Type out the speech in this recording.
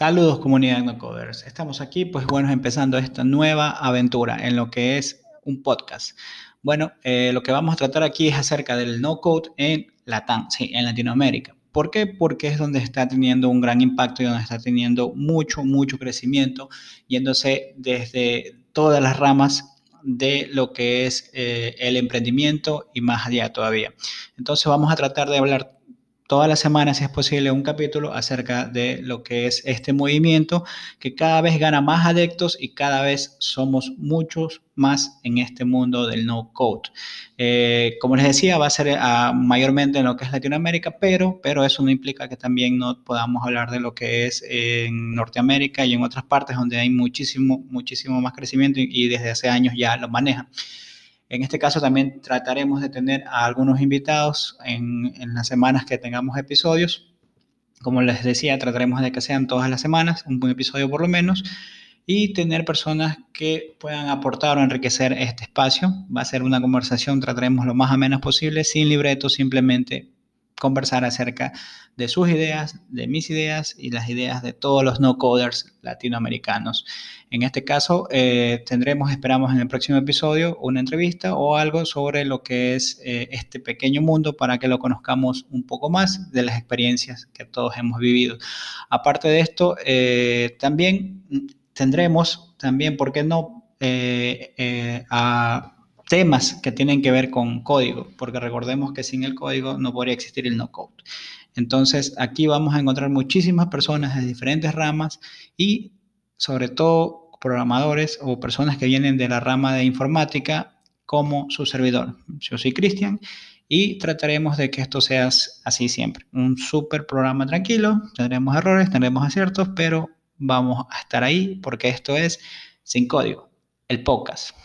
Saludos comunidad no coders. Estamos aquí, pues bueno, empezando esta nueva aventura en lo que es un podcast. Bueno, eh, lo que vamos a tratar aquí es acerca del no code en Latinoamérica. ¿Por qué? Porque es donde está teniendo un gran impacto y donde está teniendo mucho, mucho crecimiento, yéndose desde todas las ramas de lo que es eh, el emprendimiento y más allá todavía. Entonces vamos a tratar de hablar todas las semanas, si es posible, un capítulo acerca de lo que es este movimiento que cada vez gana más adeptos y cada vez somos muchos más en este mundo del no code. Eh, como les decía, va a ser ah, mayormente en lo que es Latinoamérica, pero, pero eso no implica que también no podamos hablar de lo que es en Norteamérica y en otras partes donde hay muchísimo, muchísimo más crecimiento y, y desde hace años ya lo manejan. En este caso también trataremos de tener a algunos invitados en, las semanas que tengamos episodios. Como les decía, trataremos de que sean todas las semanas, un buen episodio por lo menos, y tener personas que puedan aportar o enriquecer este espacio. Va a ser una conversación, trataremos lo más amenas posible, sin libreto, simplemente conversar acerca de sus ideas, de mis ideas y las ideas de todos los no coders latinoamericanos. En este caso, eh, tendremos, esperamos en el próximo episodio, una entrevista o algo sobre lo que es eh, este pequeño mundo para que lo conozcamos un poco más de las experiencias que todos hemos vivido. Aparte de esto, eh, también tendremos, también, ¿por qué no? a temas que tienen que ver con código, porque recordemos que sin el código no podría existir el no code. Entonces, aquí vamos a encontrar muchísimas personas de diferentes ramas y sobre todo programadores o personas que vienen de la rama de informática como su servidor. Yo soy Cristian y trataremos de que esto sea así siempre. Un súper programa tranquilo, tendremos errores, tendremos aciertos, pero vamos a estar ahí porque esto es sin código, el podcast.